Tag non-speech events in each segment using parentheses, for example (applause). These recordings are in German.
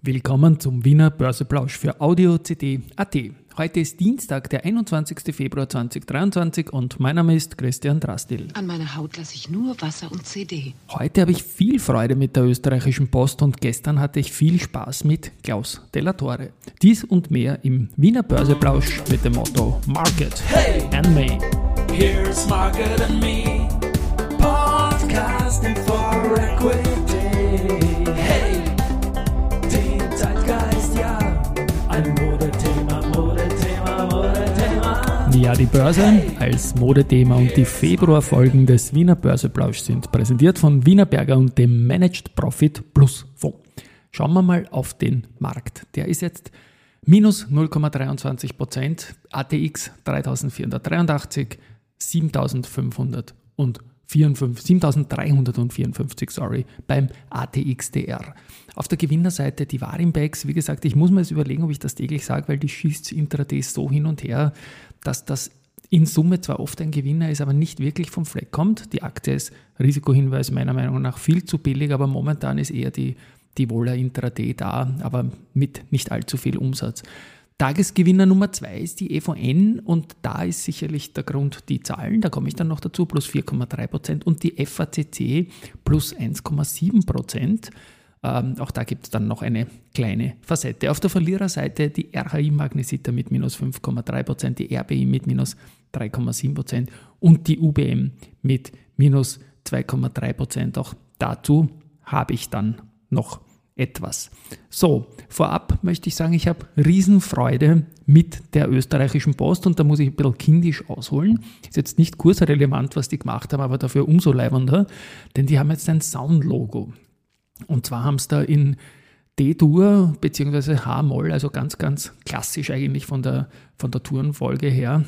Willkommen zum Wiener Börseplausch für Audio CD AT. Heute ist Dienstag, der 21. Februar 2023 und mein Name ist Christian Drastil. An meiner Haut lasse ich nur Wasser und CD. Heute habe ich viel Freude mit der österreichischen Post und gestern hatte ich viel Spaß mit Klaus Delatore. Dies und mehr im Wiener Börseplausch mit dem Motto Market Hey! and Me. Here's Market and Me, Modethema. Ja, die Börse als Modethema und die Februarfolgen des Wiener Börseplausch sind präsentiert von Wiener Berger und dem Managed Profit Plus Fonds. Schauen wir mal auf den Markt. Der ist jetzt minus 0,23 Prozent, ATX 3483, 7554, 7354 sorry, beim ATXDR. Auf der Gewinnerseite die Warimbex, wie gesagt, ich muss mir jetzt überlegen, ob ich das täglich sage, weil die schießt intraday so hin und her, dass das in Summe zwar oft ein Gewinner ist, aber nicht wirklich vom Fleck kommt. Die Aktie ist Risikohinweis meiner Meinung nach viel zu billig, aber momentan ist eher die, die Wohler Intraday da, aber mit nicht allzu viel Umsatz. Tagesgewinner Nummer zwei ist die EVN und da ist sicherlich der Grund die Zahlen, da komme ich dann noch dazu, plus 4,3 Prozent und die FACC plus 1,7 Prozent. Ähm, auch da gibt es dann noch eine kleine Facette. Auf der Verliererseite die RHI Magnesita mit minus 5,3 Prozent, die RBI mit minus 3,7 Prozent und die UBM mit minus 2,3 Prozent. Auch dazu habe ich dann noch etwas. So, vorab möchte ich sagen, ich habe Riesenfreude mit der österreichischen Post und da muss ich ein bisschen kindisch ausholen. Ist jetzt nicht kursrelevant, was die gemacht haben, aber dafür umso leibender, denn die haben jetzt ein Sound-Logo. Und zwar haben sie da in D-Dur bzw. H-Moll, also ganz, ganz klassisch eigentlich von der, von der Tourenfolge her,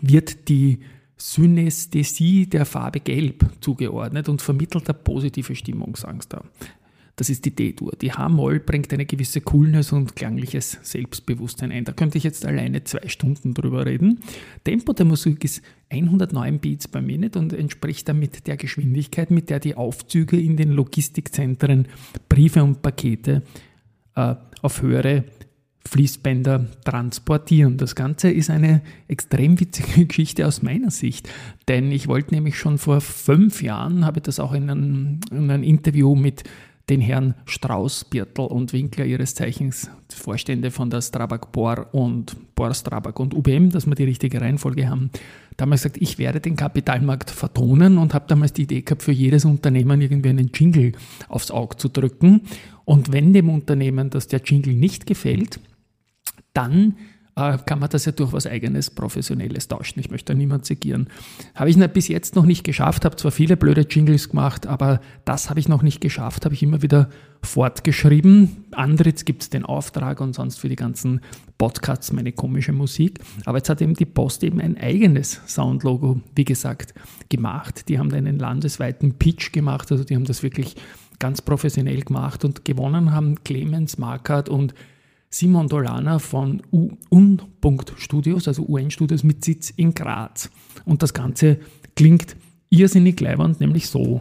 wird die Synästhesie der Farbe Gelb zugeordnet und vermittelt eine positive Stimmungsangst da. Das ist die D-Dur. Die H-Moll bringt eine gewisse Coolness und klangliches Selbstbewusstsein ein. Da könnte ich jetzt alleine zwei Stunden drüber reden. Tempo der Musik ist 109 Beats per Minute und entspricht damit der Geschwindigkeit, mit der die Aufzüge in den Logistikzentren Briefe und Pakete äh, auf höhere Fließbänder transportieren. Das Ganze ist eine extrem witzige (laughs) Geschichte aus meiner Sicht, denn ich wollte nämlich schon vor fünf Jahren, habe das auch in einem, in einem Interview mit den Herrn Strauß, Birtel und Winkler, ihres Zeichens Vorstände von der Strabag Bohr und Bohr Strabag und UBM, dass wir die richtige Reihenfolge haben, damals gesagt, ich werde den Kapitalmarkt vertonen und habe damals die Idee gehabt, für jedes Unternehmen irgendwie einen Jingle aufs Auge zu drücken. Und wenn dem Unternehmen das der Jingle nicht gefällt, dann kann man das ja durch was eigenes, professionelles tauschen. Ich möchte da niemand segieren. Habe ich bis jetzt noch nicht geschafft, habe zwar viele blöde Jingles gemacht, aber das habe ich noch nicht geschafft, habe ich immer wieder fortgeschrieben. Andritz gibt es den Auftrag und sonst für die ganzen Podcasts meine komische Musik. Aber jetzt hat eben die Post eben ein eigenes Soundlogo, wie gesagt, gemacht. Die haben da einen landesweiten Pitch gemacht, also die haben das wirklich ganz professionell gemacht und gewonnen haben Clemens Markert und Simon Dolana von UN. Studios, also UN Studios mit Sitz in Graz. Und das Ganze klingt irrsinnig leibend, nämlich so.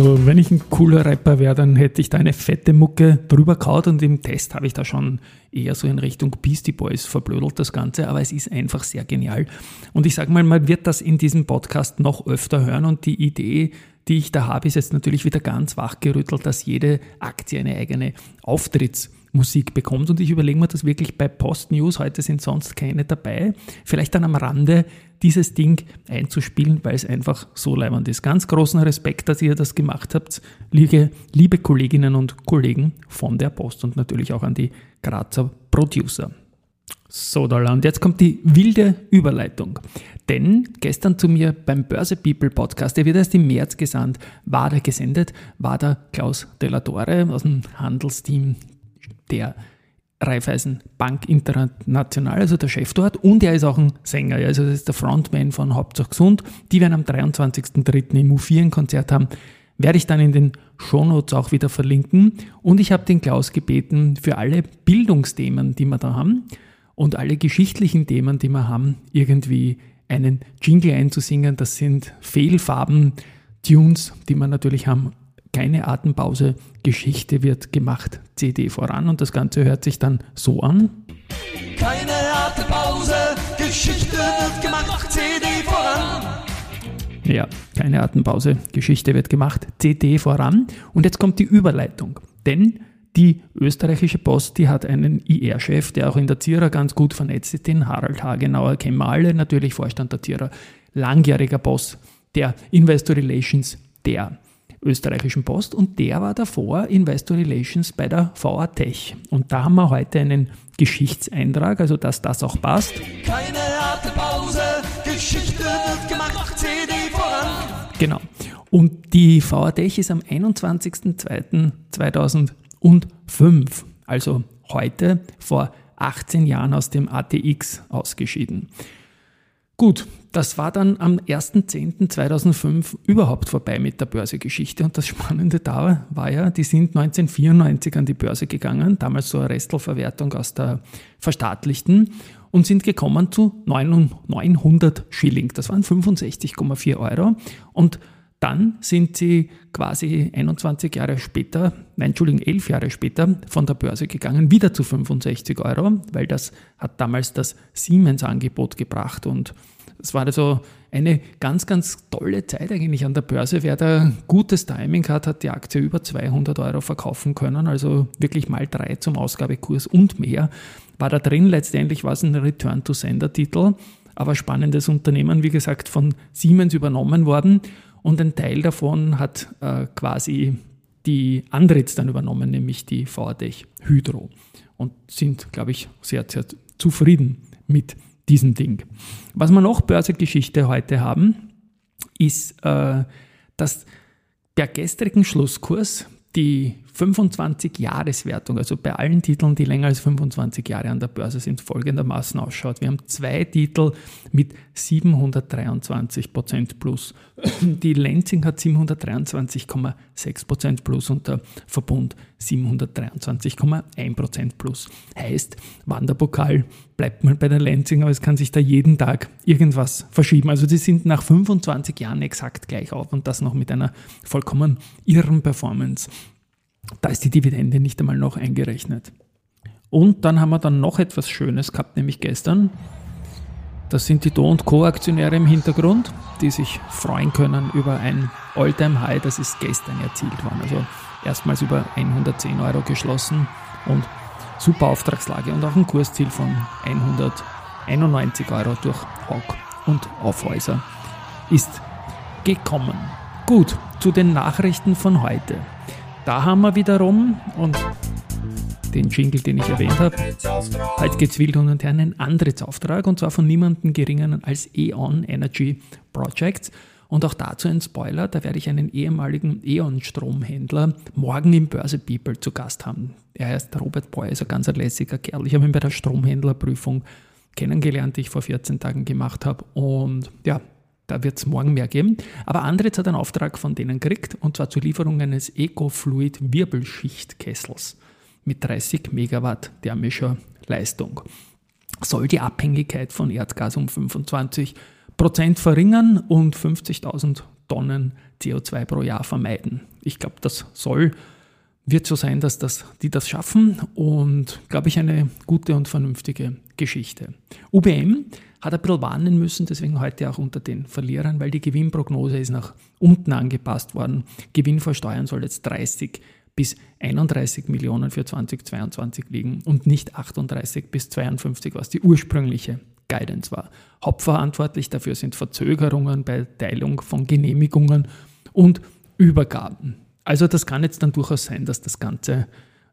Also wenn ich ein cooler Rapper wäre, dann hätte ich da eine fette Mucke drüber kaut und im Test habe ich da schon eher so in Richtung Beastie Boys verblödelt das Ganze, aber es ist einfach sehr genial. Und ich sage mal, man wird das in diesem Podcast noch öfter hören und die Idee, die ich da habe, ist jetzt natürlich wieder ganz wachgerüttelt, dass jede Aktie eine eigene Auftrittsmusik bekommt. Und ich überlege mir das wirklich bei Post News. Heute sind sonst keine dabei. Vielleicht dann am Rande dieses Ding einzuspielen, weil es einfach so leibend ist. Ganz großen Respekt, dass ihr das gemacht habt, liebe, liebe Kolleginnen und Kollegen von der Post und natürlich auch an die Grazer Producer. So, da und jetzt kommt die wilde Überleitung. Denn gestern zu mir beim Börse People Podcast, der wird erst im März gesandt, war der gesendet, war der Klaus Delatore aus dem Handelsteam, der Raiffeisen Bank International, also der Chef dort, und er ist auch ein Sänger, also das ist der Frontman von Hauptsache Gesund. Die werden am 23.03. im U4 ein Konzert haben, werde ich dann in den Shownotes auch wieder verlinken. Und ich habe den Klaus gebeten, für alle Bildungsthemen, die wir da haben und alle geschichtlichen Themen, die wir haben, irgendwie einen Jingle einzusingen. Das sind Fehlfarben, Tunes, die wir natürlich haben keine Atempause, Geschichte wird gemacht, CD voran und das Ganze hört sich dann so an. Keine Atempause, Geschichte wird gemacht, CD voran. Ja, keine Atempause, Geschichte wird gemacht, CD voran und jetzt kommt die Überleitung, denn die österreichische Post, die hat einen IR-Chef, der auch in der Zierer ganz gut vernetzt ist, den Harald Hagenauer, kennen wir alle, natürlich Vorstand der Zierer, langjähriger Boss der Investor Relations, der österreichischen Post und der war davor Investor Relations bei der VA Tech. Und da haben wir heute einen Geschichtseintrag, also dass das auch passt. Keine harte Pause, Geschichte wird gemacht, CD voran. Genau. Und die VA Tech ist am 21.02.2005, also heute vor 18 Jahren aus dem ATX ausgeschieden. Gut, das war dann am 1.10.2005 überhaupt vorbei mit der Börsegeschichte. Und das Spannende da war ja, die sind 1994 an die Börse gegangen, damals so eine Restelverwertung aus der Verstaatlichten, und sind gekommen zu 900 Schilling. Das waren 65,4 Euro. Und dann sind sie quasi 21 Jahre später, nein, Entschuldigung, 11 Jahre später von der Börse gegangen, wieder zu 65 Euro, weil das hat damals das Siemens-Angebot gebracht und es war also eine ganz, ganz tolle Zeit eigentlich an der Börse. Wer da gutes Timing hat, hat die Aktie über 200 Euro verkaufen können, also wirklich mal drei zum Ausgabekurs und mehr. War da drin, letztendlich war es ein Return-to-Sender-Titel, aber spannendes Unternehmen, wie gesagt, von Siemens übernommen worden und ein Teil davon hat äh, quasi die Andritz dann übernommen, nämlich die VATech Hydro und sind, glaube ich, sehr, sehr zufrieden mit diesem Ding. Was wir noch Börsegeschichte heute haben, ist, äh, dass der gestrigen Schlusskurs die 25-Jahreswertung, also bei allen Titeln, die länger als 25 Jahre an der Börse sind, folgendermaßen ausschaut. Wir haben zwei Titel mit 723 Prozent plus. Die Lenzing hat 723,6 Prozent plus und der Verbund 723,1 Prozent plus. Heißt, Wanderpokal bleibt mal bei der Lenzing, aber es kann sich da jeden Tag irgendwas verschieben. Also die sind nach 25 Jahren exakt gleich auf und das noch mit einer vollkommen irren Performance. Da ist die Dividende nicht einmal noch eingerechnet. Und dann haben wir dann noch etwas Schönes gehabt, nämlich gestern. Das sind die Do Co. Aktionäre im Hintergrund, die sich freuen können über ein Alltime high das ist gestern erzielt worden. Also erstmals über 110 Euro geschlossen und super Auftragslage und auch ein Kursziel von 191 Euro durch Hawk und Aufhäuser ist gekommen. Gut, zu den Nachrichten von heute. Da haben wir wiederum und den Jingle, den ich erwähnt habe. Heute geht es wild und her einen Antrittsauftrag und zwar von niemandem geringeren als E.ON Energy Projects. Und auch dazu ein Spoiler, da werde ich einen ehemaligen E.ON-Stromhändler morgen im Börse People zu Gast haben. Er heißt Robert Boy, ist ein ganz lässiger Kerl. Ich habe ihn bei der Stromhändlerprüfung kennengelernt, die ich vor 14 Tagen gemacht habe. Und ja, da wird es morgen mehr geben. Aber Andritz hat einen Auftrag von denen gekriegt, und zwar zur Lieferung eines Ecofluid Wirbelschichtkessels mit 30 Megawatt thermischer Leistung. Soll die Abhängigkeit von Erdgas um 25 Prozent verringern und 50.000 Tonnen CO2 pro Jahr vermeiden. Ich glaube, das soll, wird so sein, dass das, die das schaffen und, glaube ich, eine gute und vernünftige Geschichte. UBM hat ein bisschen warnen müssen, deswegen heute auch unter den Verlierern, weil die Gewinnprognose ist nach unten angepasst worden. Gewinn vor Steuern soll jetzt 30 bis 31 Millionen für 2022 liegen und nicht 38 bis 52, was die ursprüngliche Guidance war. Hauptverantwortlich dafür sind Verzögerungen bei Teilung von Genehmigungen und Übergaben. Also das kann jetzt dann durchaus sein, dass das Ganze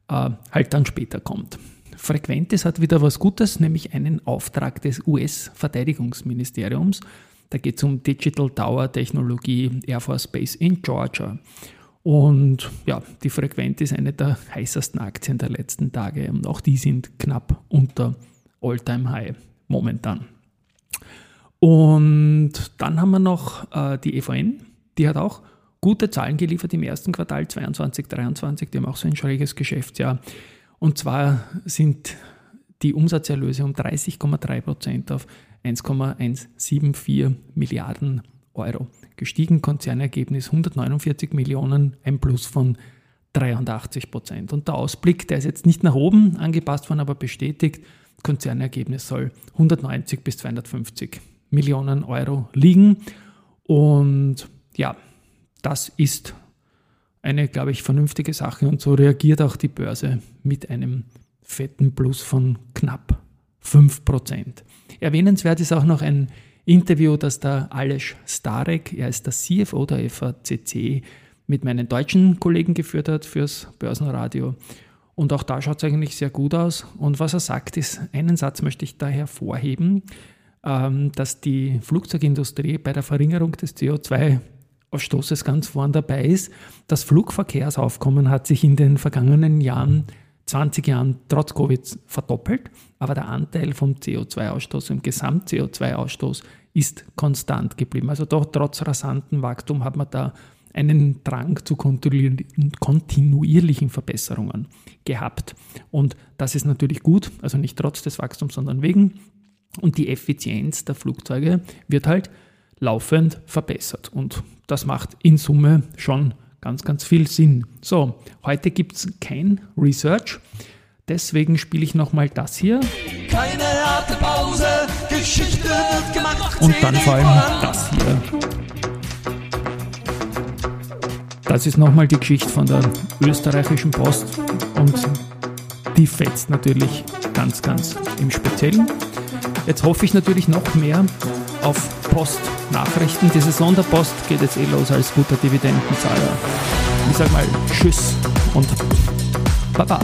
äh, halt dann später kommt. Frequentes hat wieder was Gutes, nämlich einen Auftrag des US-Verteidigungsministeriums. Da geht es um Digital Tower Technologie Air Force Base in Georgia. Und ja, die Frequent ist eine der heißesten Aktien der letzten Tage und auch die sind knapp unter All-Time-High momentan. Und dann haben wir noch äh, die EVN, die hat auch gute Zahlen geliefert im ersten Quartal 22, 23. Die haben auch so ein schräges Geschäftsjahr. Und zwar sind die Umsatzerlöse um 30,3 Prozent auf 1,174 Milliarden Euro gestiegen. Konzernergebnis 149 Millionen, ein Plus von 83 Prozent. Und der Ausblick, der ist jetzt nicht nach oben angepasst worden, aber bestätigt, Konzernergebnis soll 190 bis 250 Millionen Euro liegen. Und ja, das ist eine, glaube ich, vernünftige Sache und so reagiert auch die Börse mit einem fetten Plus von knapp 5%. Erwähnenswert ist auch noch ein Interview, das der Aleš Starek, er ist der CFO der FACC, mit meinen deutschen Kollegen geführt hat fürs Börsenradio. Und auch da schaut es eigentlich sehr gut aus. Und was er sagt, ist, einen Satz möchte ich da hervorheben, ähm, dass die Flugzeugindustrie bei der Verringerung des CO2-Ausstoßes ganz vorn dabei ist. Das Flugverkehrsaufkommen hat sich in den vergangenen Jahren 20 Jahren trotz Covid verdoppelt, aber der Anteil vom CO2-Ausstoß im Gesamt-CO2-Ausstoß ist konstant geblieben. Also doch trotz rasanten Wachstum hat man da einen Drang zu kontinuierlichen Verbesserungen gehabt. Und das ist natürlich gut, also nicht trotz des Wachstums, sondern wegen. Und die Effizienz der Flugzeuge wird halt laufend verbessert. Und das macht in Summe schon ganz, ganz viel Sinn. So, heute gibt es kein Research. Deswegen spiele ich nochmal das hier. Keine harte Pause, Geschichte wird gemacht. Und dann vor allem das hier. Das ist nochmal die Geschichte von der österreichischen Post und die fetzt natürlich ganz, ganz im Speziellen. Jetzt hoffe ich natürlich noch mehr auf Post-Nachrichten. Diese Sonderpost geht jetzt eh los als guter Dividendenzahler. Ich sage mal Tschüss und Baba.